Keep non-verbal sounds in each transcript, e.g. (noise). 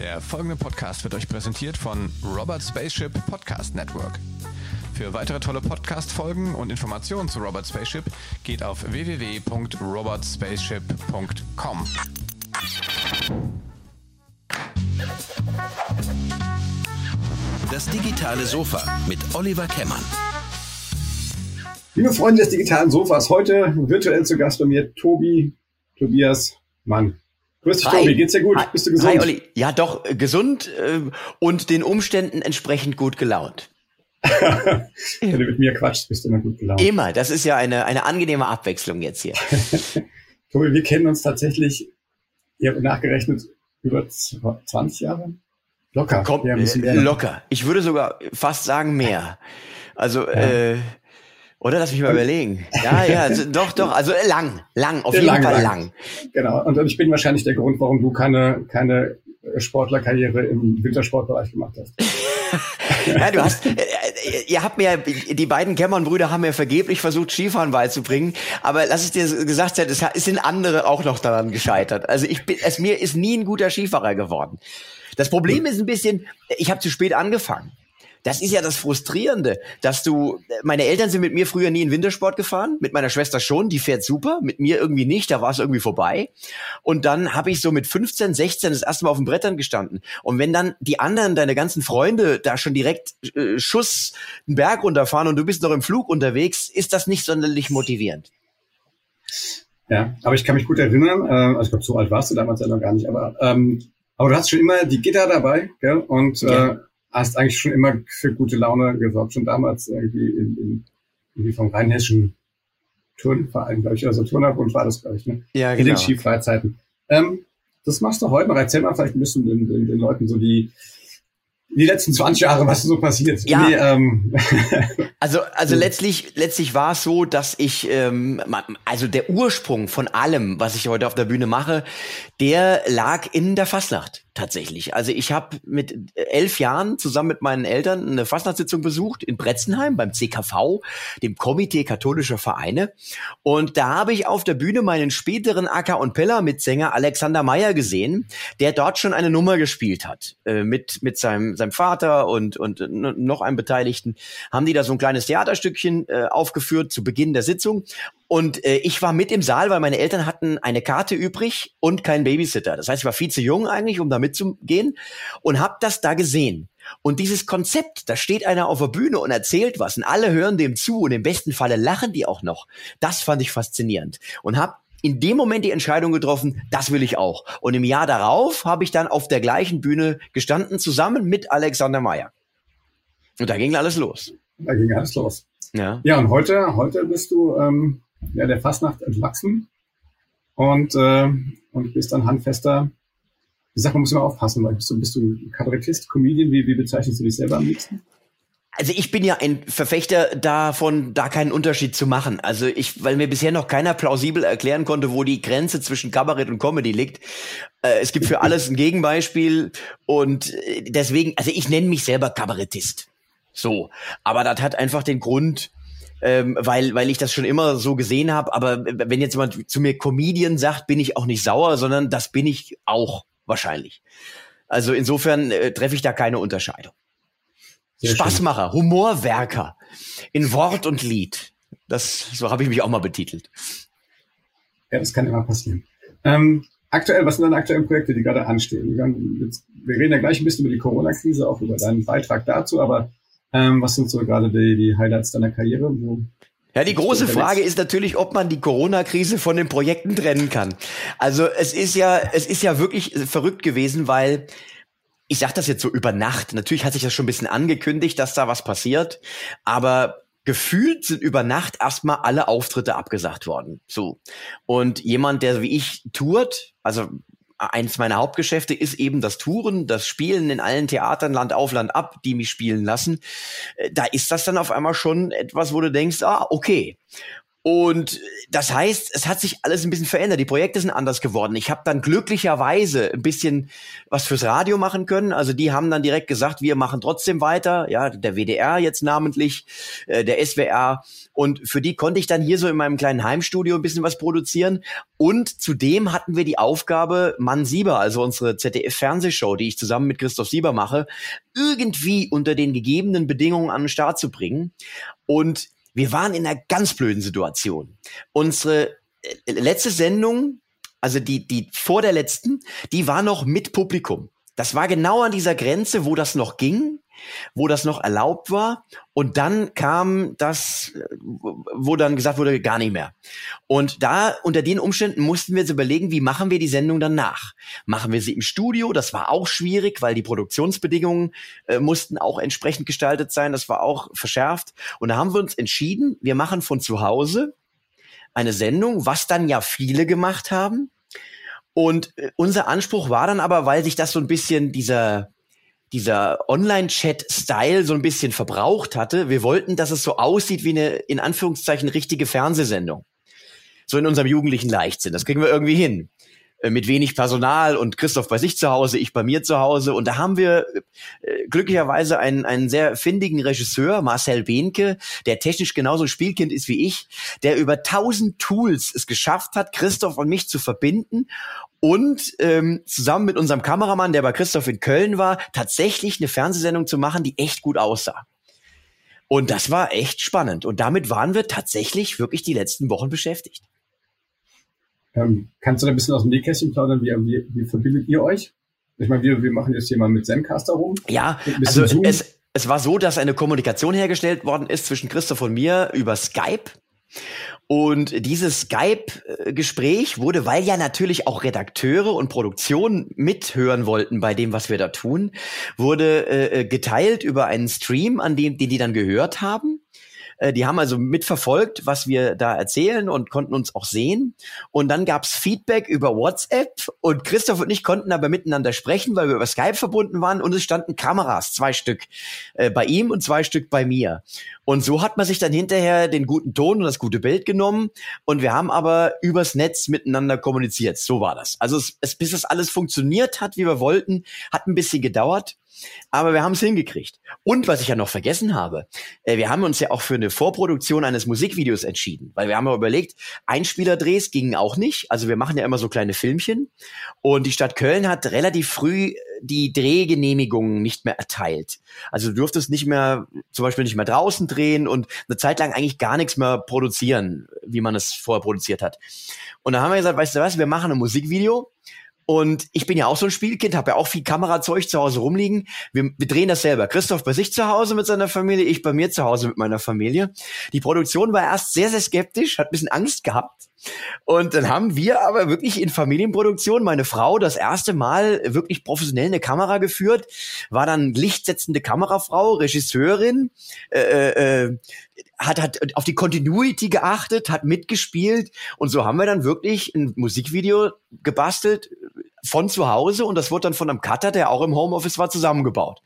Der folgende Podcast wird euch präsentiert von Robert Spaceship Podcast Network. Für weitere tolle Podcast-Folgen und Informationen zu Robert Spaceship geht auf www.robertspaceship.com. Das digitale Sofa mit Oliver Kemmern. Liebe Freunde des digitalen Sofas, heute virtuell zu Gast bei mir Tobi, Tobias Mann. Grüß dich. Tobi. Geht's dir gut? Hi. Bist du gesund? Hi, Olli. Ja, doch, äh, gesund äh, und den Umständen entsprechend gut gelaunt. (laughs) Wenn du mit mir quatschst, bist du immer gut gelaunt. Immer. Das ist ja eine, eine angenehme Abwechslung jetzt hier. (laughs) Tobi, wir kennen uns tatsächlich, ich habe nachgerechnet, über 20 Jahre? Locker. Komm, ja, äh, locker. Ich würde sogar fast sagen mehr. Also, ja. äh, oder lass mich mal überlegen. Ja, ja, also, (laughs) doch, doch, also lang, lang, auf jeden lang, Fall lang. lang. Genau. Und ich bin wahrscheinlich der Grund, warum du keine, keine Sportlerkarriere im Wintersportbereich gemacht hast. (laughs) ja, du hast, äh, äh, ihr habt mir, die beiden Kämmern-Brüder haben mir vergeblich versucht, Skifahren beizubringen, aber lass es dir gesagt sein, es sind andere auch noch daran gescheitert. Also ich bin, es mir ist nie ein guter Skifahrer geworden. Das Problem ist ein bisschen, ich habe zu spät angefangen. Das ist ja das Frustrierende, dass du, meine Eltern sind mit mir früher nie in Wintersport gefahren, mit meiner Schwester schon, die fährt super, mit mir irgendwie nicht, da war es irgendwie vorbei. Und dann habe ich so mit 15, 16 das erste Mal auf den Brettern gestanden. Und wenn dann die anderen, deine ganzen Freunde, da schon direkt äh, Schuss einen Berg runterfahren und du bist noch im Flug unterwegs, ist das nicht sonderlich motivierend. Ja, aber ich kann mich gut erinnern, äh, also ich glaube, so alt warst du damals ja noch gar nicht, aber ähm, aber du hast schon immer die Gitter dabei, gell? Und ja. äh, hast eigentlich schon immer für gute Laune gesorgt, schon damals irgendwie, in, in, irgendwie vom rheinhessischen Turnverein, glaube ich, also Turnerbund war das, glaube ich, ne? Ja, genau. In den. Skifreizeiten. Ähm, das machst du heute noch. Erzähl mal vielleicht ein bisschen den, den, den Leuten so die, die letzten 20 Jahre, was so passiert. Ja. Nee, ähm. (laughs) also, also letztlich, letztlich war es so, dass ich, ähm, also der Ursprung von allem, was ich heute auf der Bühne mache, der lag in der Fastnacht tatsächlich. Also ich habe mit elf Jahren zusammen mit meinen Eltern eine Fastnachtssitzung besucht in Bretzenheim beim CKV, dem Komitee katholischer Vereine. Und da habe ich auf der Bühne meinen späteren Acker- und Peller-Mitsänger Alexander Meyer gesehen, der dort schon eine Nummer gespielt hat. Äh, mit, mit seinem, seinem Vater und, und noch einem Beteiligten haben die da so ein kleines Theaterstückchen äh, aufgeführt zu Beginn der Sitzung. Und äh, ich war mit im Saal, weil meine Eltern hatten eine Karte übrig und keinen Babysitter. Das heißt, ich war viel zu jung eigentlich, um da mitzugehen und habe das da gesehen. Und dieses Konzept, da steht einer auf der Bühne und erzählt was und alle hören dem zu und im besten Falle lachen die auch noch. Das fand ich faszinierend und habe in dem Moment die Entscheidung getroffen, das will ich auch. Und im Jahr darauf habe ich dann auf der gleichen Bühne gestanden, zusammen mit Alexander Meyer. Und da ging alles los. Da ging alles los. Ja, ja und heute, heute bist du ähm, ja, der Fastnacht entwachsen und, äh, und bist dann handfester. Ich sag, man muss immer aufpassen, weil bist du, bist du Kabarettist, Comedian, wie, wie bezeichnest du dich selber am liebsten? Also ich bin ja ein Verfechter davon, da keinen Unterschied zu machen. Also ich, weil mir bisher noch keiner plausibel erklären konnte, wo die Grenze zwischen Kabarett und Comedy liegt. Äh, es gibt für alles ein Gegenbeispiel und äh, deswegen, also ich nenne mich selber Kabarettist. So, aber das hat einfach den Grund, ähm, weil, weil ich das schon immer so gesehen habe. Aber wenn jetzt jemand zu mir Comedian sagt, bin ich auch nicht sauer, sondern das bin ich auch wahrscheinlich. Also insofern äh, treffe ich da keine Unterscheidung. Sehr Spaßmacher, schön. Humorwerker in Wort und Lied. Das, so habe ich mich auch mal betitelt. Ja, das kann immer passieren. Ähm, aktuell, was sind deine aktuellen Projekte, die gerade anstehen? Wir, jetzt, wir reden ja gleich ein bisschen über die Corona-Krise, auch über deinen Beitrag dazu, aber ähm, was sind so gerade die, die Highlights deiner Karriere? Wo ja, die große Frage ist natürlich, ob man die Corona-Krise von den Projekten trennen kann. Also es ist ja, es ist ja wirklich verrückt gewesen, weil ich sage das jetzt so über Nacht. Natürlich hat sich das schon ein bisschen angekündigt, dass da was passiert, aber gefühlt sind über Nacht erstmal alle Auftritte abgesagt worden. So. Und jemand, der wie ich tourt, also eins meiner Hauptgeschäfte ist eben das Touren, das Spielen in allen Theatern, Land auf, Land ab, die mich spielen lassen. Äh, da ist das dann auf einmal schon etwas, wo du denkst, ah, okay. Und das heißt, es hat sich alles ein bisschen verändert. Die Projekte sind anders geworden. Ich habe dann glücklicherweise ein bisschen was fürs Radio machen können. Also die haben dann direkt gesagt, wir machen trotzdem weiter. Ja, der WDR jetzt namentlich, äh, der SWR. Und für die konnte ich dann hier so in meinem kleinen Heimstudio ein bisschen was produzieren. Und zudem hatten wir die Aufgabe, Mann Sieber, also unsere ZDF-Fernsehshow, die ich zusammen mit Christoph Sieber mache, irgendwie unter den gegebenen Bedingungen an den Start zu bringen. Und wir waren in einer ganz blöden Situation. Unsere äh, letzte Sendung, also die, die vor der letzten, die war noch mit Publikum. Das war genau an dieser Grenze, wo das noch ging wo das noch erlaubt war. Und dann kam das, wo dann gesagt wurde, gar nicht mehr. Und da, unter den Umständen mussten wir jetzt überlegen, wie machen wir die Sendung dann nach? Machen wir sie im Studio? Das war auch schwierig, weil die Produktionsbedingungen äh, mussten auch entsprechend gestaltet sein. Das war auch verschärft. Und da haben wir uns entschieden, wir machen von zu Hause eine Sendung, was dann ja viele gemacht haben. Und äh, unser Anspruch war dann aber, weil sich das so ein bisschen dieser dieser Online-Chat-Style so ein bisschen verbraucht hatte. Wir wollten, dass es so aussieht wie eine, in Anführungszeichen, richtige Fernsehsendung. So in unserem jugendlichen Leichtsinn. Das kriegen wir irgendwie hin. Äh, mit wenig Personal und Christoph bei sich zu Hause, ich bei mir zu Hause. Und da haben wir äh, glücklicherweise einen, einen sehr findigen Regisseur, Marcel Behnke, der technisch genauso Spielkind ist wie ich, der über tausend Tools es geschafft hat, Christoph und mich zu verbinden und ähm, zusammen mit unserem Kameramann, der bei Christoph in Köln war, tatsächlich eine Fernsehsendung zu machen, die echt gut aussah. Und das war echt spannend. Und damit waren wir tatsächlich wirklich die letzten Wochen beschäftigt. Ähm, kannst du da ein bisschen aus dem Nähkästchen plaudern? Wie, wie, wie verbindet ihr euch? Ich meine, wir, wir machen jetzt hier mal mit Zencaster rum. Ja, also es, es war so, dass eine Kommunikation hergestellt worden ist zwischen Christoph und mir über Skype. Und dieses Skype-Gespräch wurde, weil ja natürlich auch Redakteure und Produktion mithören wollten bei dem, was wir da tun, wurde äh, geteilt über einen Stream, an dem, den die dann gehört haben. Äh, die haben also mitverfolgt, was wir da erzählen und konnten uns auch sehen. Und dann gab's Feedback über WhatsApp und Christoph und ich konnten aber miteinander sprechen, weil wir über Skype verbunden waren und es standen Kameras, zwei Stück äh, bei ihm und zwei Stück bei mir. Und so hat man sich dann hinterher den guten Ton und das gute Bild genommen und wir haben aber übers Netz miteinander kommuniziert. So war das. Also es, es, bis das alles funktioniert hat, wie wir wollten, hat ein bisschen gedauert. Aber wir haben es hingekriegt. Und was ich ja noch vergessen habe, äh, wir haben uns ja auch für eine Vorproduktion eines Musikvideos entschieden, weil wir haben ja überlegt, Einspielerdrehs gingen auch nicht. Also wir machen ja immer so kleine Filmchen. Und die Stadt Köln hat relativ früh die Drehgenehmigungen nicht mehr erteilt. Also du durftest nicht mehr, zum Beispiel nicht mehr draußen drehen und eine Zeit lang eigentlich gar nichts mehr produzieren, wie man es vorher produziert hat. Und da haben wir gesagt, weißt du was, wir machen ein Musikvideo und ich bin ja auch so ein Spielkind, habe ja auch viel Kamerazeug zu Hause rumliegen. Wir, wir drehen das selber. Christoph bei sich zu Hause mit seiner Familie, ich bei mir zu Hause mit meiner Familie. Die Produktion war erst sehr, sehr skeptisch, hat ein bisschen Angst gehabt. Und dann haben wir aber wirklich in Familienproduktion meine Frau das erste Mal wirklich professionell eine Kamera geführt, war dann lichtsetzende Kamerafrau, Regisseurin, äh, äh, äh hat, hat auf die Continuity geachtet, hat mitgespielt und so haben wir dann wirklich ein Musikvideo gebastelt von zu Hause und das wurde dann von einem Cutter, der auch im Homeoffice war, zusammengebaut.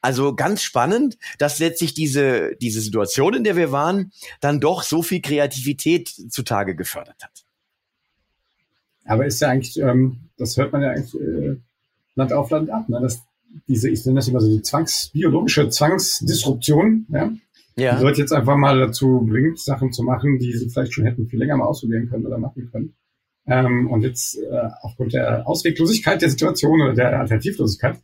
Also ganz spannend, dass letztlich diese, diese Situation, in der wir waren, dann doch so viel Kreativität zutage gefördert hat. Aber ist ja eigentlich, ähm, das hört man ja eigentlich äh, Land auf Land ab, ne? dass diese, ich nenne das immer so die Zwangs, biologische Zwangsdisruption, ja? Ja. Die Leute jetzt einfach mal dazu bringt, Sachen zu machen, die sie vielleicht schon hätten viel länger mal ausprobieren können oder machen können. Ähm, und jetzt äh, aufgrund der Ausweglosigkeit der Situation oder der Alternativlosigkeit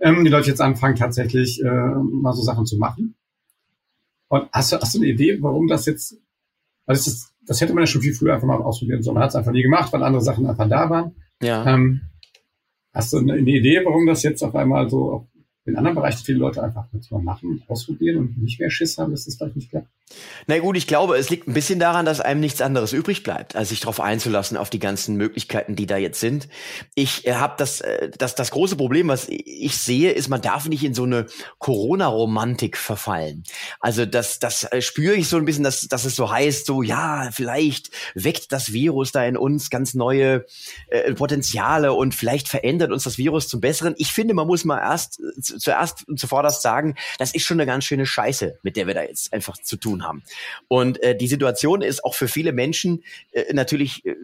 ähm, die Leute jetzt anfangen, tatsächlich äh, mal so Sachen zu machen. Und hast du, hast du eine Idee, warum das jetzt, also das, das hätte man ja schon viel früher einfach mal ausprobieren sollen. Man hat es einfach nie gemacht, weil andere Sachen einfach da waren. Ja. Ähm, hast du eine, eine Idee, warum das jetzt auf einmal so in anderen Bereichen viele Leute einfach jetzt mal machen, ausprobieren und nicht mehr Schiss haben, dass das vielleicht nicht klappt. Na gut, ich glaube, es liegt ein bisschen daran, dass einem nichts anderes übrig bleibt, als sich darauf einzulassen, auf die ganzen Möglichkeiten, die da jetzt sind. Ich äh, habe das, äh, das, das große Problem, was ich sehe, ist, man darf nicht in so eine Corona-Romantik verfallen. Also das, das äh, spüre ich so ein bisschen, dass, dass es so heißt, so ja, vielleicht weckt das Virus da in uns ganz neue äh, Potenziale und vielleicht verändert uns das Virus zum Besseren. Ich finde, man muss mal erst zuerst und zuvorderst sagen, das ist schon eine ganz schöne Scheiße, mit der wir da jetzt einfach zu tun haben. Und äh, die Situation ist auch für viele Menschen äh, natürlich äh,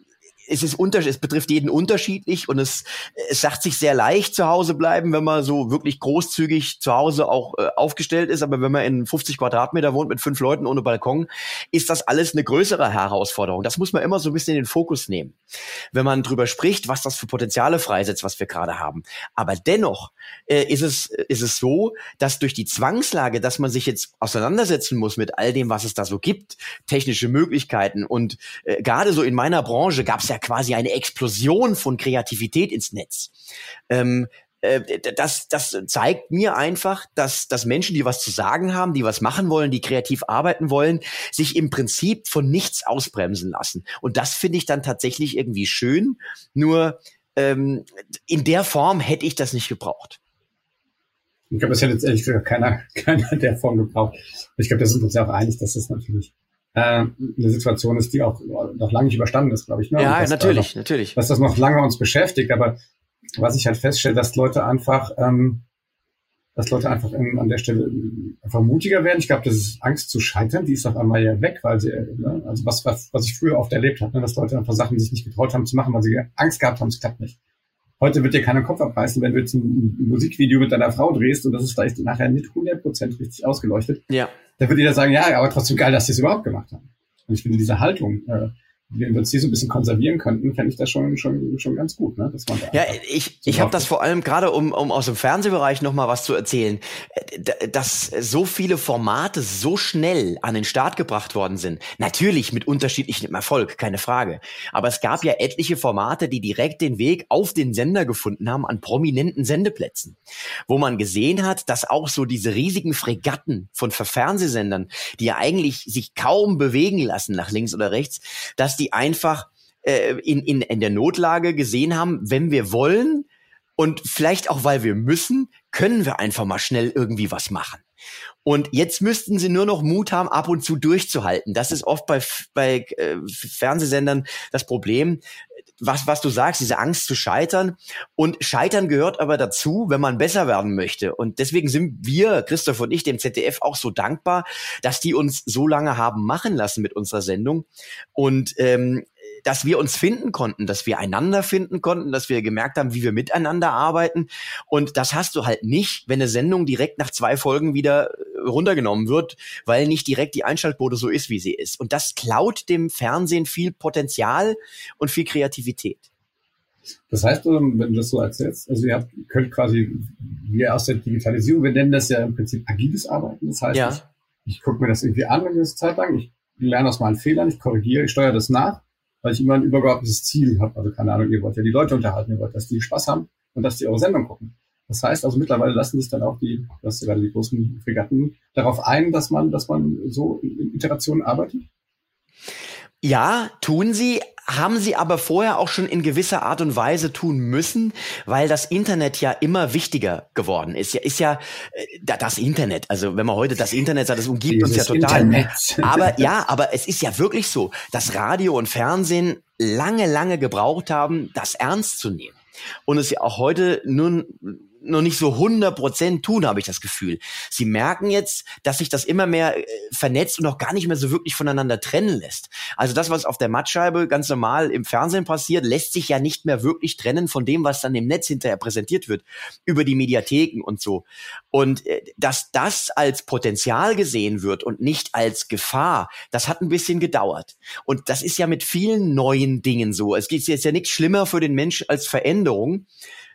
es ist unter, es betrifft jeden unterschiedlich und es, es sagt sich sehr leicht zu Hause bleiben, wenn man so wirklich großzügig zu Hause auch äh, aufgestellt ist. Aber wenn man in 50 Quadratmeter wohnt mit fünf Leuten ohne Balkon, ist das alles eine größere Herausforderung. Das muss man immer so ein bisschen in den Fokus nehmen, wenn man drüber spricht, was das für Potenziale freisetzt, was wir gerade haben. Aber dennoch äh, ist es ist es so, dass durch die Zwangslage, dass man sich jetzt auseinandersetzen muss mit all dem, was es da so gibt, technische Möglichkeiten und äh, gerade so in meiner Branche gab es ja quasi eine Explosion von Kreativität ins Netz. Ähm, äh, das, das zeigt mir einfach, dass, dass Menschen, die was zu sagen haben, die was machen wollen, die kreativ arbeiten wollen, sich im Prinzip von nichts ausbremsen lassen. Und das finde ich dann tatsächlich irgendwie schön. Nur ähm, in der Form hätte ich das nicht gebraucht. Ich glaube, das hätte jetzt ehrlich gesagt keiner, (laughs) keiner der Form gebraucht. Ich glaube, da sind wir uns ja auch einig, dass das natürlich eine Situation ist, die auch noch lange nicht überstanden ist, glaube ich. Ne? Ja, natürlich, noch, natürlich. Dass das noch lange uns beschäftigt, aber was ich halt feststelle, dass Leute einfach, ähm, dass Leute einfach in, an der Stelle einfach mutiger werden. Ich glaube, das ist Angst zu scheitern, die ist auf einmal ja weg, weil sie, ne? also was, was, was ich früher oft erlebt habe, ne? dass Leute einfach Sachen sich nicht getraut haben zu machen, weil sie Angst gehabt haben, es klappt nicht. Heute wird dir keiner Kopf abreißen, wenn du jetzt ein Musikvideo mit deiner Frau drehst und das ist vielleicht nachher nicht 100% richtig ausgeleuchtet. Ja. Da wird jeder sagen, ja, aber trotzdem geil, dass sie es überhaupt gemacht haben. Und ich finde diese Haltung, äh, wir uns die so ein bisschen konservieren könnten, fände ich das schon, schon, schon ganz gut. Ne? Dass man da ja, ich, ich habe das vor allem gerade, um, um aus dem Fernsehbereich noch mal was zu erzählen, äh, dass so viele Formate so schnell an den Start gebracht worden sind. Natürlich mit unterschiedlichem Erfolg, keine Frage. Aber es gab ja etliche Formate, die direkt den Weg auf den Sender gefunden haben an prominenten Sendeplätzen. Wo man gesehen hat, dass auch so diese riesigen Fregatten von Fernsehsendern, die ja eigentlich sich kaum bewegen lassen nach links oder rechts, dass die einfach äh, in, in, in der Notlage gesehen haben, wenn wir wollen und vielleicht auch weil wir müssen, können wir einfach mal schnell irgendwie was machen. Und jetzt müssten sie nur noch Mut haben, ab und zu durchzuhalten. Das ist oft bei, bei äh, Fernsehsendern das Problem. Was, was du sagst, diese Angst zu scheitern. Und scheitern gehört aber dazu, wenn man besser werden möchte. Und deswegen sind wir, Christoph und ich, dem ZDF auch so dankbar, dass die uns so lange haben machen lassen mit unserer Sendung. Und ähm, dass wir uns finden konnten, dass wir einander finden konnten, dass wir gemerkt haben, wie wir miteinander arbeiten. Und das hast du halt nicht, wenn eine Sendung direkt nach zwei Folgen wieder äh, runtergenommen wird, weil nicht direkt die Einschaltquote so ist, wie sie ist. Und das klaut dem Fernsehen viel Potenzial und viel Kreativität. Das heißt, wenn du das so erzählst, also ihr habt, könnt quasi, wir aus der Digitalisierung, wir nennen das ja im Prinzip agiles Arbeiten. Das heißt, ja. ich, ich gucke mir das irgendwie an eine gewisse Zeit lang, ich lerne aus meinen Fehlern, ich korrigiere, ich steuere das nach weil ich immer ein übergeordnetes Ziel habe. Also keine Ahnung, ihr wollt ja die Leute unterhalten, ihr wollt, dass die Spaß haben und dass die eure Sendung gucken. Das heißt also mittlerweile lassen sich dann auch die, das gerade die großen Fregatten darauf ein, dass man, dass man so in Iterationen arbeitet? Ja, tun sie, haben sie aber vorher auch schon in gewisser Art und Weise tun müssen, weil das Internet ja immer wichtiger geworden ist. Ja, ist ja äh, das Internet. Also wenn man heute das Internet sagt, das umgibt Dieses uns ja total. Internet. Aber (laughs) ja, aber es ist ja wirklich so, dass Radio und Fernsehen lange, lange gebraucht haben, das ernst zu nehmen. Und es ja auch heute nun noch nicht so 100% tun, habe ich das Gefühl. Sie merken jetzt, dass sich das immer mehr äh, vernetzt und auch gar nicht mehr so wirklich voneinander trennen lässt. Also das, was auf der Mattscheibe ganz normal im Fernsehen passiert, lässt sich ja nicht mehr wirklich trennen von dem, was dann im Netz hinterher präsentiert wird, über die Mediatheken und so. Und äh, dass das als Potenzial gesehen wird und nicht als Gefahr, das hat ein bisschen gedauert. Und das ist ja mit vielen neuen Dingen so. Es ist jetzt ja nichts schlimmer für den Mensch als Veränderung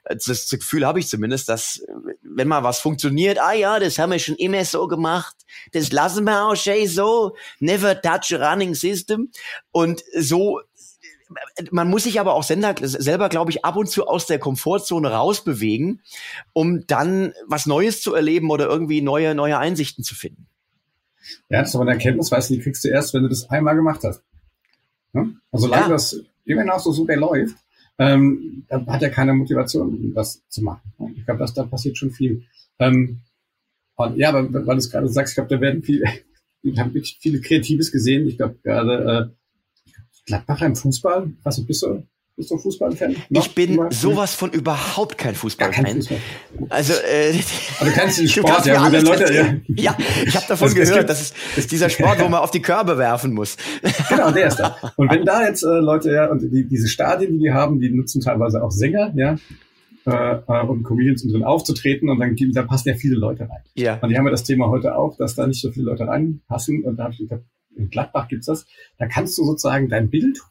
das Gefühl habe ich zumindest, dass wenn mal was funktioniert, ah ja, das haben wir schon immer so gemacht, das lassen wir auch schon so, never touch a running system und so man muss sich aber auch Sender, selber, glaube ich, ab und zu aus der Komfortzone rausbewegen, um dann was Neues zu erleben oder irgendwie neue, neue Einsichten zu finden. Ja, das ist aber eine Erkenntnis, weißt du, die kriegst du erst, wenn du das einmal gemacht hast. Ne? Also solange ja. das immer noch so super läuft, ähm, da hat er keine Motivation, das zu machen. Ich glaube, dass da passiert schon viel. Ähm, und ja, aber weil du es gerade sagst, ich glaube, da werden viele, (laughs) ich habe wirklich viele Kreatives gesehen. Ich glaube gerade äh, Gladbacher im Fußball, was du bist du Bist du Fußballfan? Ich bin sowas von überhaupt kein Fußballfan. Fußball. Also, äh, Aber du kennst (laughs) den Sport, ja, mit Leute, ja. ja, ich habe davon das, gehört, das ist, (laughs) das ist dieser Sport, wo (laughs) man auf die Körbe werfen muss. Genau, der ist da. Und wenn da jetzt äh, Leute, ja, und die, diese Stadien, die die haben, die nutzen teilweise auch Sänger, ja, äh, äh und Comedians, um drin aufzutreten und dann da passen ja viele Leute rein. Ja. Und die haben ja das Thema heute auch, dass da nicht so viele Leute reinpassen. Und da habe ich gesagt, in Gladbach gibt's das. Da kannst du sozusagen dein Bild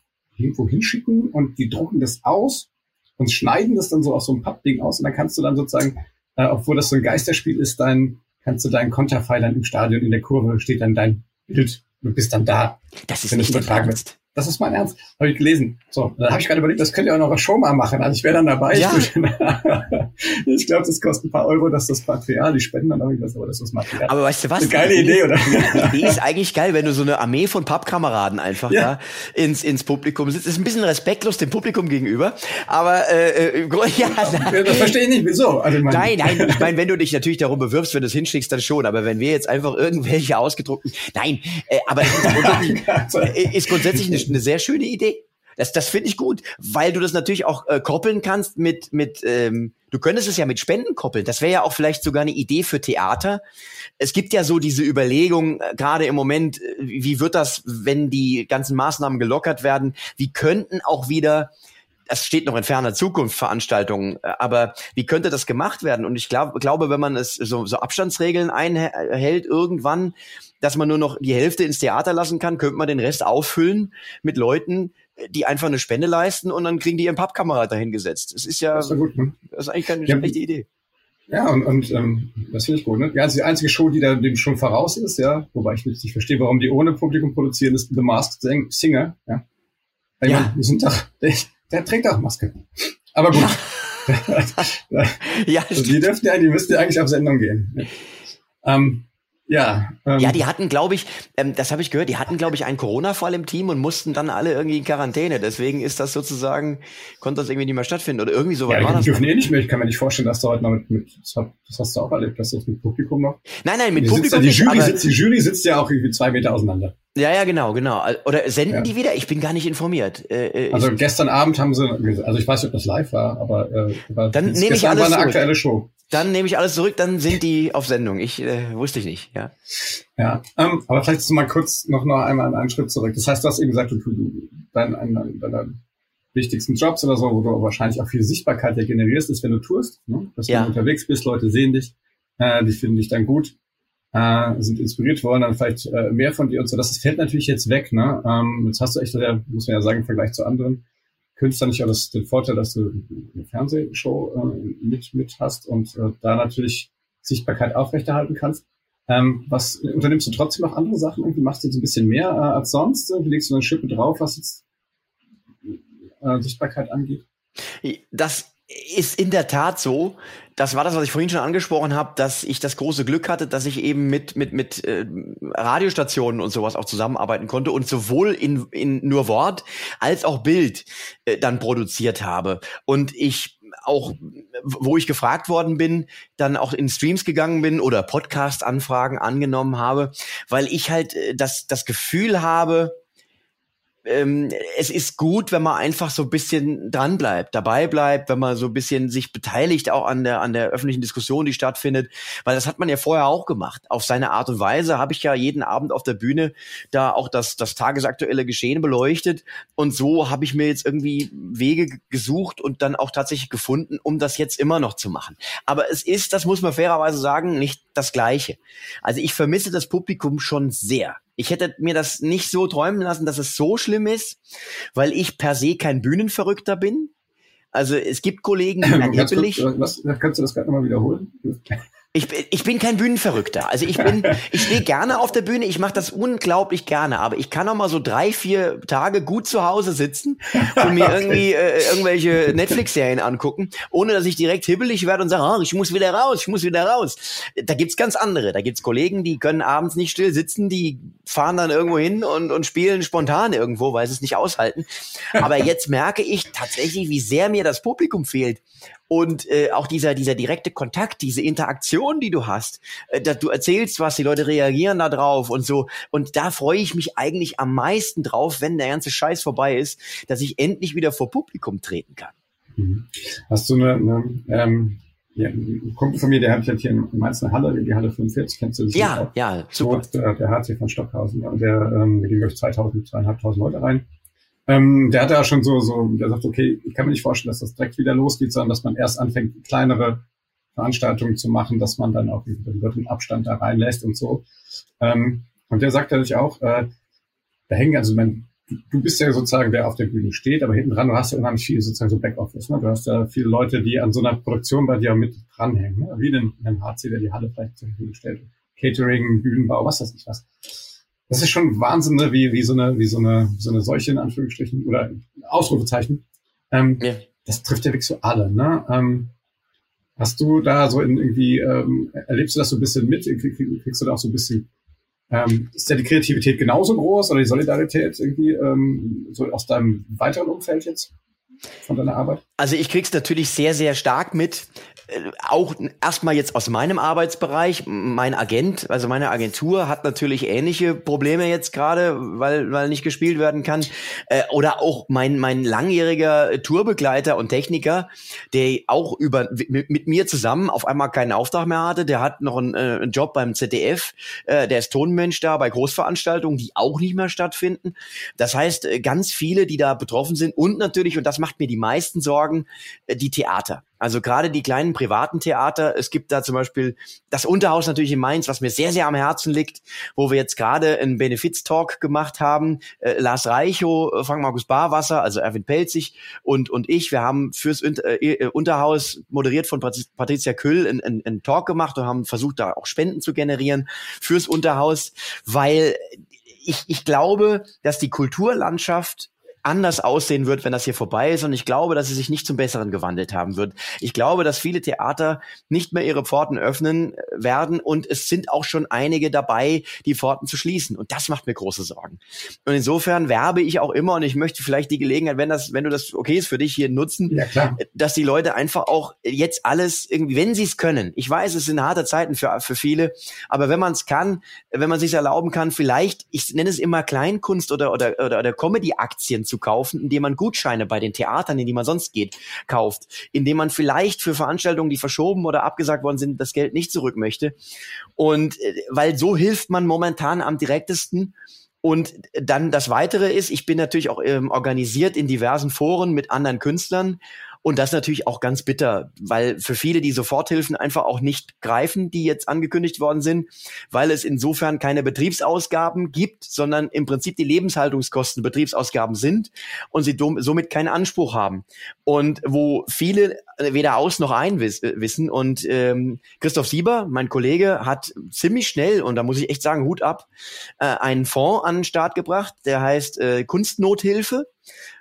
irgendwo hinschicken und die drucken das aus und schneiden das dann so aus so einem Pappding aus und dann kannst du dann sozusagen, äh, obwohl das so ein Geisterspiel ist, dein, kannst du deinen Konterfei dann im Stadion in der Kurve steht dann dein Bild. Du bist dann da. Das ist nicht übertragen wird. Das ist mein Ernst. Habe ich gelesen. So, da habe ich gerade überlegt, das könnt ihr auch noch Show mal machen. Also ich wäre dann dabei. Ja. (laughs) Ich, glaube, das kostet ein paar Euro, dass das Material, die spenden dann irgendwas, aber das ist Material. Aber weißt du was? Eine geile Idee, oder? (laughs) Die Idee ist eigentlich geil, wenn du so eine Armee von Pappkameraden einfach ja. da ins, ins Publikum sitzt. Ist ein bisschen respektlos dem Publikum gegenüber, aber äh, äh (laughs) ja, ja, das verstehe ich nicht. Wieso? Also, mein, nein, nein. Ich meine, wenn du dich natürlich darum bewirbst, wenn du es hinschickst, dann schon. Aber wenn wir jetzt einfach irgendwelche ausgedruckten, nein. Äh, aber grundsätzlich, ist grundsätzlich eine, eine sehr schöne Idee. Das, das finde ich gut, weil du das natürlich auch äh, koppeln kannst mit, mit ähm, du könntest es ja mit Spenden koppeln. Das wäre ja auch vielleicht sogar eine Idee für Theater. Es gibt ja so diese Überlegung, äh, gerade im Moment, äh, wie wird das, wenn die ganzen Maßnahmen gelockert werden? Wie könnten auch wieder es steht noch in ferner Zukunft Veranstaltungen, äh, aber wie könnte das gemacht werden? Und ich glaub, glaube, wenn man es so, so Abstandsregeln einhält irgendwann, dass man nur noch die Hälfte ins Theater lassen kann, könnte man den Rest auffüllen mit Leuten, die einfach eine Spende leisten und dann kriegen die ihren Pappkamerad dahingesetzt. Das ist ja, das ist, ja gut, ne? das ist eigentlich keine ja, schlechte Idee. Ja, und, und ähm, das finde ich gut. Ne? Ja, also die einzige Show, die da dem schon voraus ist, ja, wobei ich nicht verstehe, warum die ohne Publikum produzieren, ist The Masked Singer. Ja, ja. die sind doch, der, trägt auch Maske. Aber gut. (laughs) Ja, also die dürften ja, die müssten ja eigentlich auf Sendung gehen. Ähm, ja. Ähm, ja, die hatten, glaube ich, ähm, das habe ich gehört, die hatten, glaube ich, einen Corona-Fall im Team und mussten dann alle irgendwie in Quarantäne. Deswegen ist das sozusagen, konnte das irgendwie nicht mehr stattfinden oder irgendwie so ja, war das. Die dürfen eh nicht mehr. Ich kann mir nicht vorstellen, dass du heute noch mit, mit das hast du auch erlebt, dass das mit Publikum noch. Nein, nein, mit Publikum ja, die Jury nicht, sitzt, Die Jury sitzt ja auch irgendwie zwei Meter auseinander. Ja, ja, genau, genau. Oder senden ja. die wieder? Ich bin gar nicht informiert. Äh, äh also gestern Abend haben sie, also ich weiß nicht, ob das live war, aber äh, war, dann nehme ich alles war eine zurück. aktuelle Show. Dann nehme ich alles zurück, dann sind die auf Sendung. Ich äh, wusste ich nicht, ja. Ja, ähm, aber vielleicht mal kurz noch, noch einmal einen Schritt zurück. Das heißt, du hast eben gesagt, du, du dein, dein, dein, wichtigsten Jobs oder so, wo du wahrscheinlich auch viel Sichtbarkeit ja generierst, ist, wenn du tust, ne? dass ja. du unterwegs bist, Leute sehen dich, äh, die finden dich dann gut äh, sind inspiriert worden, dann vielleicht äh, mehr von dir und so. Das fällt natürlich jetzt weg. Ne? Ähm, jetzt hast du echt, muss man ja sagen, im Vergleich zu anderen Künstlern nicht alles den Vorteil, dass du eine Fernsehshow äh, mit, mit hast und äh, da natürlich Sichtbarkeit aufrechterhalten kannst. Ähm, was unternimmst du trotzdem noch andere Sachen? Irgendwie machst du jetzt ein bisschen mehr äh, als sonst? Wie legst du eine Schippe drauf, was jetzt äh, Sichtbarkeit angeht? Das ist in der Tat so. Das war das, was ich vorhin schon angesprochen habe, dass ich das große Glück hatte, dass ich eben mit mit mit äh, Radiostationen und sowas auch zusammenarbeiten konnte und sowohl in in nur Wort als auch Bild äh, dann produziert habe. Und ich auch, wo ich gefragt worden bin, dann auch in Streams gegangen bin oder Podcast-Anfragen angenommen habe, weil ich halt äh, das, das Gefühl habe, ähm, es ist gut, wenn man einfach so ein bisschen dran bleibt, dabei bleibt, wenn man so ein bisschen sich beteiligt auch an der an der öffentlichen Diskussion, die stattfindet, weil das hat man ja vorher auch gemacht. Auf seine Art und Weise habe ich ja jeden Abend auf der Bühne da auch das das tagesaktuelle Geschehen beleuchtet und so habe ich mir jetzt irgendwie Wege gesucht und dann auch tatsächlich gefunden, um das jetzt immer noch zu machen. Aber es ist, das muss man fairerweise sagen, nicht das Gleiche. Also ich vermisse das Publikum schon sehr. Ich hätte mir das nicht so träumen lassen, dass es so schlimm ist, weil ich per se kein Bühnenverrückter bin. Also es gibt Kollegen, die (laughs) angeblich. Was, kannst du das gerade nochmal wiederholen? (laughs) Ich, ich bin kein Bühnenverrückter. Also ich bin, (laughs) ich stehe gerne auf der Bühne, ich mache das unglaublich gerne, aber ich kann auch mal so drei, vier Tage gut zu Hause sitzen und mir (laughs) irgendwie äh, irgendwelche (laughs) Netflix-Serien angucken, ohne dass ich direkt hibbelig werde und sage, oh, ich muss wieder raus, ich muss wieder raus. Da gibt's ganz andere. Da gibt's Kollegen, die können abends nicht still sitzen, die fahren dann irgendwo hin und, und spielen spontan irgendwo, weil sie es nicht aushalten. Aber jetzt merke ich tatsächlich, wie sehr mir das Publikum fehlt. Und äh, auch dieser, dieser direkte Kontakt, diese Interaktion die du hast, äh, dass du erzählst was, die Leute reagieren da drauf und so. Und da freue ich mich eigentlich am meisten drauf, wenn der ganze Scheiß vorbei ist, dass ich endlich wieder vor Publikum treten kann. Mhm. Hast du eine, eine ähm, ja, ein Kumpel von mir, der hat hier in Mainz eine Halle, die Halle 45, kennst du das? Ja, auch? ja, super. der, der HC von Stockhausen, der, ähm, mit dem durch 2000, 2500 Leute rein. Ähm, der hat da schon so, so, der sagt, okay, ich kann mir nicht vorstellen, dass das direkt wieder losgeht, sondern dass man erst anfängt, kleinere Veranstaltungen zu machen, dass man dann auch den Abstand da reinlässt und so. Ähm, und der sagt natürlich auch, äh, da hängen, also mein, du bist ja sozusagen der auf der Bühne steht, aber hinten dran, du hast ja unheimlich viel sozusagen so Backoffice. Ne? Du hast ja viele Leute, die an so einer Produktion bei dir mit dranhängen, ne? wie den, den HC, der die Halle vielleicht zur Verfügung stellt. Catering, Bühnenbau, was weiß ich was. Das ist schon Wahnsinn, ne? wie, wie so eine, wie so eine, so eine Seuche in Anführungsstrichen oder Ausrufezeichen. Ähm, ja. Das trifft ja wirklich so alle, ne? Ähm, Hast du da so in irgendwie, ähm, erlebst du das so ein bisschen mit? Kriegst du da auch so ein bisschen ähm, ist ja die Kreativität genauso groß oder die Solidarität irgendwie ähm, so aus deinem weiteren Umfeld jetzt von deiner Arbeit? Also ich krieg's natürlich sehr, sehr stark mit. Äh, auch erstmal jetzt aus meinem Arbeitsbereich. Mein Agent, also meine Agentur hat natürlich ähnliche Probleme jetzt gerade, weil, weil nicht gespielt werden kann. Äh, oder auch mein, mein langjähriger Tourbegleiter und Techniker, der auch über, mit, mit mir zusammen auf einmal keinen Auftrag mehr hatte. Der hat noch einen, äh, einen Job beim ZDF. Der ist Tonmensch da bei Großveranstaltungen, die auch nicht mehr stattfinden. Das heißt, ganz viele, die da betroffen sind und natürlich, und das macht mir die meisten Sorgen, sorgen, äh, die Theater. Also gerade die kleinen privaten Theater. Es gibt da zum Beispiel das Unterhaus natürlich in Mainz, was mir sehr, sehr am Herzen liegt, wo wir jetzt gerade einen Benefiz-Talk gemacht haben. Äh, Lars Reichow, äh, Frank Markus Barwasser, also Erwin Pelzig und, und ich, wir haben fürs äh, äh, Unterhaus moderiert von Patricia Küll einen, einen, einen Talk gemacht und haben versucht, da auch Spenden zu generieren fürs Unterhaus, weil ich, ich glaube, dass die Kulturlandschaft anders aussehen wird, wenn das hier vorbei ist. Und ich glaube, dass sie sich nicht zum Besseren gewandelt haben wird. Ich glaube, dass viele Theater nicht mehr ihre Pforten öffnen werden. Und es sind auch schon einige dabei, die Pforten zu schließen. Und das macht mir große Sorgen. Und insofern werbe ich auch immer, und ich möchte vielleicht die Gelegenheit, wenn das, wenn du das okay ist für dich hier nutzen, ja, dass die Leute einfach auch jetzt alles irgendwie, wenn sie es können. Ich weiß, es sind harte Zeiten für, für viele, aber wenn man es kann, wenn man sich erlauben kann, vielleicht, ich nenne es immer Kleinkunst oder, oder, oder, oder Comedy-Aktien zu kaufen, indem man Gutscheine bei den Theatern, in die man sonst geht, kauft, indem man vielleicht für Veranstaltungen, die verschoben oder abgesagt worden sind, das Geld nicht zurück möchte. Und äh, weil so hilft man momentan am direktesten. Und dann das Weitere ist, ich bin natürlich auch ähm, organisiert in diversen Foren mit anderen Künstlern und das natürlich auch ganz bitter, weil für viele die Soforthilfen einfach auch nicht greifen, die jetzt angekündigt worden sind, weil es insofern keine Betriebsausgaben gibt, sondern im Prinzip die Lebenshaltungskosten Betriebsausgaben sind und sie somit keinen Anspruch haben. Und wo viele weder aus noch ein wissen. Und ähm, Christoph Sieber, mein Kollege, hat ziemlich schnell, und da muss ich echt sagen, Hut ab, äh, einen Fonds an den Start gebracht, der heißt äh, Kunstnothilfe.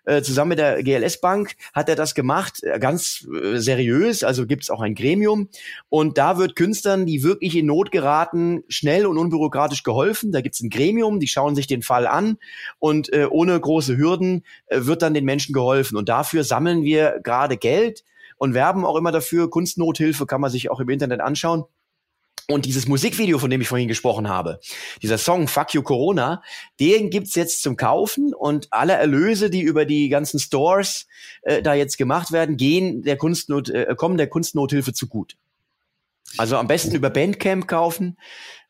Äh, zusammen mit der GLS Bank hat er das gemacht, äh, ganz äh, seriös, also gibt es auch ein Gremium. Und da wird Künstlern, die wirklich in Not geraten, schnell und unbürokratisch geholfen. Da gibt es ein Gremium, die schauen sich den Fall an und äh, ohne große Hürden äh, wird dann den Menschen geholfen. Und dafür sammeln wir gerade Geld und werben auch immer dafür. Kunstnothilfe kann man sich auch im Internet anschauen. Und dieses Musikvideo, von dem ich vorhin gesprochen habe, dieser Song Fuck You Corona, den gibt's jetzt zum Kaufen und alle Erlöse, die über die ganzen Stores äh, da jetzt gemacht werden, gehen der Kunstnot, äh, kommen der Kunstnothilfe zu gut. Also am besten über Bandcamp kaufen.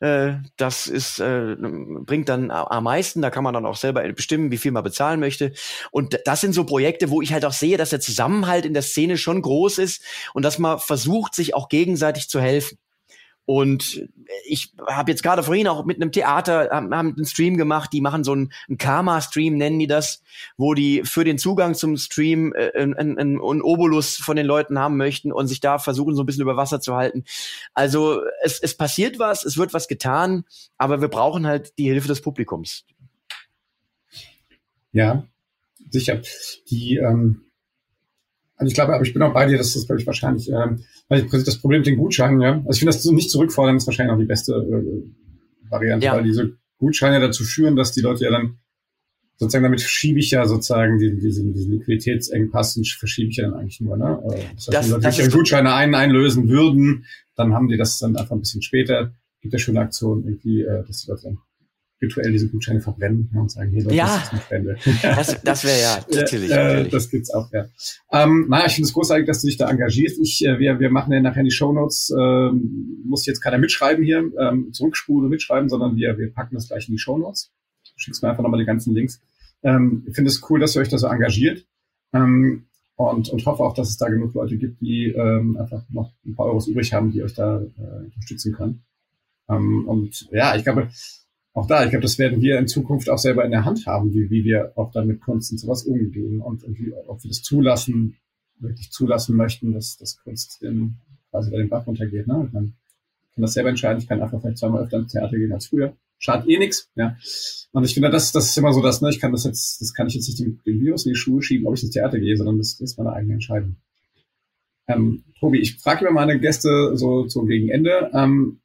Äh, das ist äh, bringt dann am meisten. Da kann man dann auch selber bestimmen, wie viel man bezahlen möchte. Und das sind so Projekte, wo ich halt auch sehe, dass der Zusammenhalt in der Szene schon groß ist und dass man versucht, sich auch gegenseitig zu helfen. Und ich habe jetzt gerade vorhin auch mit einem Theater haben, haben einen Stream gemacht, die machen so einen, einen Karma-Stream, nennen die das, wo die für den Zugang zum Stream äh, einen, einen, Obolus von den Leuten haben möchten und sich da versuchen, so ein bisschen über Wasser zu halten. Also es, es passiert was, es wird was getan, aber wir brauchen halt die Hilfe des Publikums. Ja, sicher. Die ähm also ich glaube, aber ich bin auch bei dir, dass das, glaube ich, wahrscheinlich, ähm, weil das Problem mit den Gutscheinen, ja, also ich finde, das so nicht zurückfordern ist wahrscheinlich auch die beste äh, Variante, ja. weil diese Gutscheine dazu führen, dass die Leute ja dann sozusagen damit schiebe ich ja sozusagen diesen, diesen, diesen Liquiditätsengpass verschiebe ich ja dann eigentlich nur. Ne? Also, das heißt, das, wenn wir Gutscheine ein, einlösen würden, dann haben die das dann einfach ein bisschen später. Gibt ja schon eine Aktion irgendwie, äh, dass sie das dann virtuell diese Gutscheine verbrennen und sagen, hier, Leute, ja, das ist eine Spende. (laughs) Das, das wäre (laughs) ja, natürlich. Äh. Das gibt's auch, ja. Ähm, naja, ich finde es großartig, dass du dich da engagierst. Ich, äh, wir, wir machen ja nachher die Shownotes, ähm, muss jetzt keiner mitschreiben hier, ähm, zurückspulen und mitschreiben, sondern wir, wir packen das gleich in die Shownotes. Du schickst mir einfach nochmal die ganzen Links. Ähm, ich finde es cool, dass ihr euch da so engagiert. Ähm, und, und hoffe auch, dass es da genug Leute gibt, die ähm, einfach noch ein paar Euros übrig haben, die euch da äh, unterstützen können. Ähm, und ja, ich glaube, auch da, ich glaube, das werden wir in Zukunft auch selber in der Hand haben, wie, wie wir auch dann mit Kunst und sowas umgehen und, und wie, ob wir das zulassen, wirklich zulassen möchten, dass, dass Kunst in, quasi bei den Bach runtergeht. Ne? Ich kann das selber entscheiden, ich kann einfach vielleicht zweimal öfter ins Theater gehen als früher. Schadet eh nichts. Ja. Und ich finde, das, das ist immer so, dass, ne, ich kann das jetzt, das kann ich jetzt nicht dem, dem Virus in die Schuhe schieben, ob ich ins Theater gehe, sondern das, das ist meine eigene Entscheidung. Ähm, Tobi, ich frage immer meine Gäste so, so gegen Ende, ähm,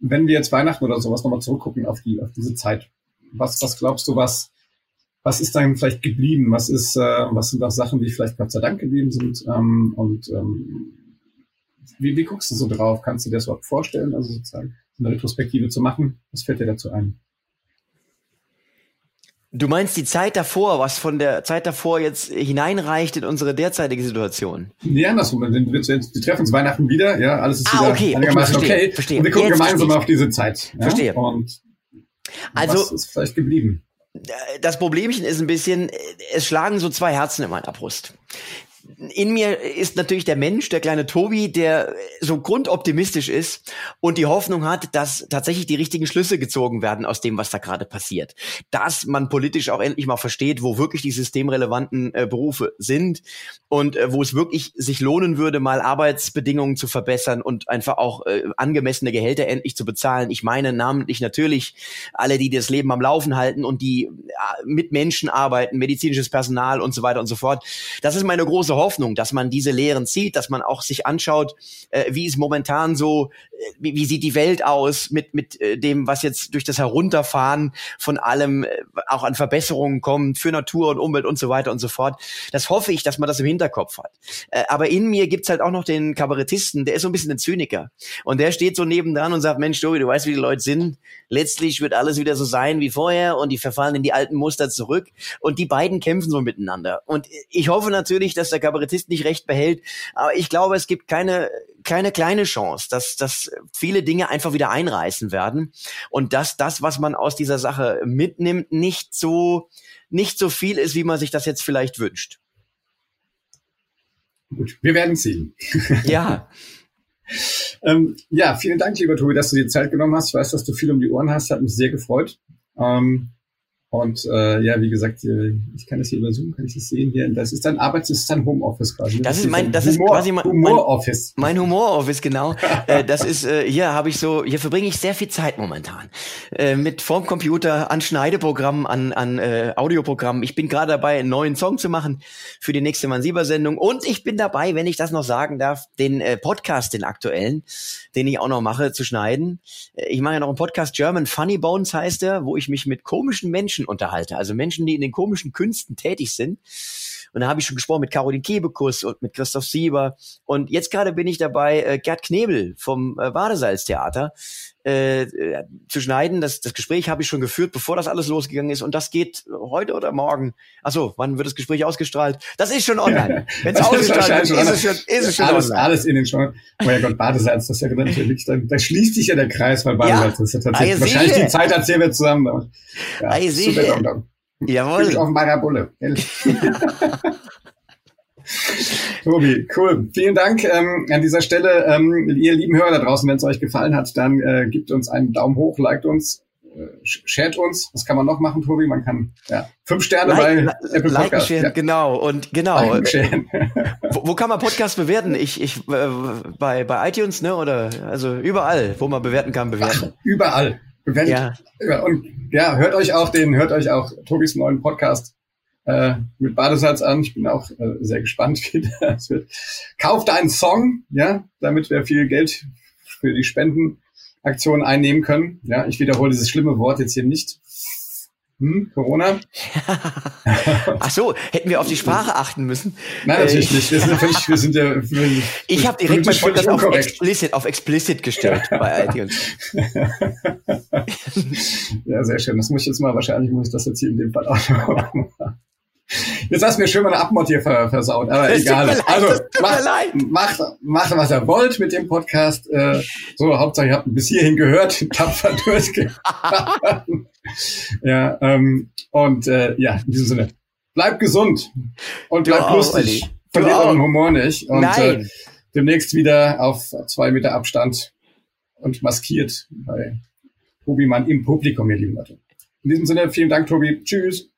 wenn wir jetzt Weihnachten oder sowas nochmal zurückgucken auf die, auf diese Zeit, was, was glaubst du, was, was ist dann vielleicht geblieben? Was ist, äh, was sind auch Sachen, die vielleicht Gott sei Dank geblieben sind? Ähm, und ähm, wie, wie guckst du so drauf? Kannst du dir das überhaupt vorstellen, also sozusagen eine Retrospektive zu machen? Was fällt dir dazu ein? Du meinst die Zeit davor, was von der Zeit davor jetzt hineinreicht in unsere derzeitige Situation? Nee, andersrum. Wir, treffen uns Weihnachten wieder, ja, alles ist ah, wieder okay, einigermaßen okay. Verstehe, okay. Verstehe. Und wir gucken jetzt gemeinsam auf diese Zeit. Ja? Verstehe. Und also, was ist vielleicht geblieben? Das Problemchen ist ein bisschen, es schlagen so zwei Herzen in meiner Brust in mir ist natürlich der Mensch, der kleine Tobi, der so grundoptimistisch ist und die Hoffnung hat, dass tatsächlich die richtigen Schlüsse gezogen werden aus dem, was da gerade passiert. Dass man politisch auch endlich mal versteht, wo wirklich die systemrelevanten äh, Berufe sind und äh, wo es wirklich sich lohnen würde, mal Arbeitsbedingungen zu verbessern und einfach auch äh, angemessene Gehälter endlich zu bezahlen. Ich meine namentlich natürlich alle, die das Leben am Laufen halten und die äh, mit Menschen arbeiten, medizinisches Personal und so weiter und so fort. Das ist meine große Hoffnung, dass man diese Lehren zieht, dass man auch sich anschaut, äh, wie ist momentan so, äh, wie, wie, sieht die Welt aus mit, mit äh, dem, was jetzt durch das Herunterfahren von allem äh, auch an Verbesserungen kommt für Natur und Umwelt und so weiter und so fort. Das hoffe ich, dass man das im Hinterkopf hat. Äh, aber in mir gibt's halt auch noch den Kabarettisten, der ist so ein bisschen ein Zyniker. Und der steht so nebendran und sagt, Mensch, Tobi, du weißt, wie die Leute sind. Letztlich wird alles wieder so sein wie vorher und die verfallen in die alten Muster zurück. Und die beiden kämpfen so miteinander. Und ich hoffe natürlich, dass der Kabarettist nicht recht behält. Aber ich glaube, es gibt keine, keine kleine Chance, dass, dass viele Dinge einfach wieder einreißen werden und dass das, was man aus dieser Sache mitnimmt, nicht so, nicht so viel ist, wie man sich das jetzt vielleicht wünscht. Gut, wir werden sehen. (laughs) Ja. (laughs) ähm, ja, vielen Dank, lieber Tobi, dass du dir Zeit genommen hast. Ich weiß, dass du viel um die Ohren hast. Hat mich sehr gefreut. Ähm, und äh, ja, wie gesagt, äh, ich kann das hier über Zoom, kann ich das sehen hier. Das ist dein Arbeits-, das ist dein Homeoffice quasi. Das, das ist mein, das Humor, ist quasi mein Humor-Office. Mein, mein Humor-Office, genau. (laughs) äh, das ist, äh, hier habe ich so, hier verbringe ich sehr viel Zeit momentan. Äh, mit vorm Computer, an Schneideprogrammen, an, an äh, Audioprogrammen. Ich bin gerade dabei, einen neuen Song zu machen für die nächste Mansieber-Sendung. Und ich bin dabei, wenn ich das noch sagen darf, den äh, Podcast, den aktuellen, den ich auch noch mache, zu schneiden. Äh, ich mache ja noch einen Podcast, German Funny Bones heißt er, wo ich mich mit komischen Menschen Menschen unterhalte, also Menschen, die in den komischen Künsten tätig sind. Und da habe ich schon gesprochen mit Caroline Kebekus und mit Christoph Sieber. Und jetzt gerade bin ich dabei, äh, Gerd Knebel vom äh, Badesalztheater äh, äh, zu schneiden. Das, das Gespräch habe ich schon geführt, bevor das alles losgegangen ist. Und das geht heute oder morgen. Achso, wann wird das Gespräch ausgestrahlt? Das ist schon online. Wenn es ausgestrahlt ist, ist es schon, ist es schon alles, online. Alles in den Schon. Oh ja Gott, Badesalz, das ist ja natürlich, da, da schließt sich ja der Kreis, weil Badesalz ja. ist ja tatsächlich, ah, wahrscheinlich die Zeit erzählen wir zusammen. Ja, ah, Jawohl. Auf meiner Bulle. (laughs) Tobi, cool. Vielen Dank ähm, an dieser Stelle. Ähm, ihr lieben Hörer da draußen, wenn es euch gefallen hat, dann äh, gebt uns einen Daumen hoch, liked uns, äh, shared uns. Was kann man noch machen, Tobi? Man kann ja, fünf Sterne like, bei Apple like Podcast. Sharen, ja. Genau, und genau. (laughs) wo, wo, kann man Podcast bewerten? Ich, ich äh, bei, bei iTunes, ne? Oder also überall, wo man bewerten kann, bewerten. Ach, überall. Bewertet. Ja. Und ja, hört euch auch den, hört euch auch Tobis neuen Podcast äh, mit Badesalz an. Ich bin auch äh, sehr gespannt, (laughs) wie das wird. Kauft einen Song, ja, damit wir viel Geld für die Spendenaktion einnehmen können. Ja, ich wiederhole dieses schlimme Wort jetzt hier nicht. Hm, Corona? (laughs) Ach so, hätten wir auf die (laughs) Sprache achten müssen? Nein, natürlich äh, nicht. Wir sind, völlig, wir sind ja. Wir, (laughs) ich habe direkt mein Podcast auf explicit, auf explicit gestellt bei iTunes. ja, sehr schön. Das muss ich jetzt mal, wahrscheinlich muss ich das jetzt hier in dem Fall auch noch machen. Jetzt hast du mir schön mal eine Abmod hier versaut, aber (laughs) das egal. Leid, also macht, macht, macht, was ihr wollt mit dem Podcast. Äh, so, Hauptsache ihr habt bis hierhin gehört, (laughs) tapfer durchgehalten. ja, ähm, und äh, ja, in diesem Sinne, bleibt gesund und bleibt auch, lustig. Olli. Verliert euren Humor nicht. Und Nein. Äh, demnächst wieder auf zwei Meter Abstand und maskiert bei Tobi Mann im Publikum, ihr lieben Leute. In diesem Sinne, vielen Dank, Tobi. Tschüss.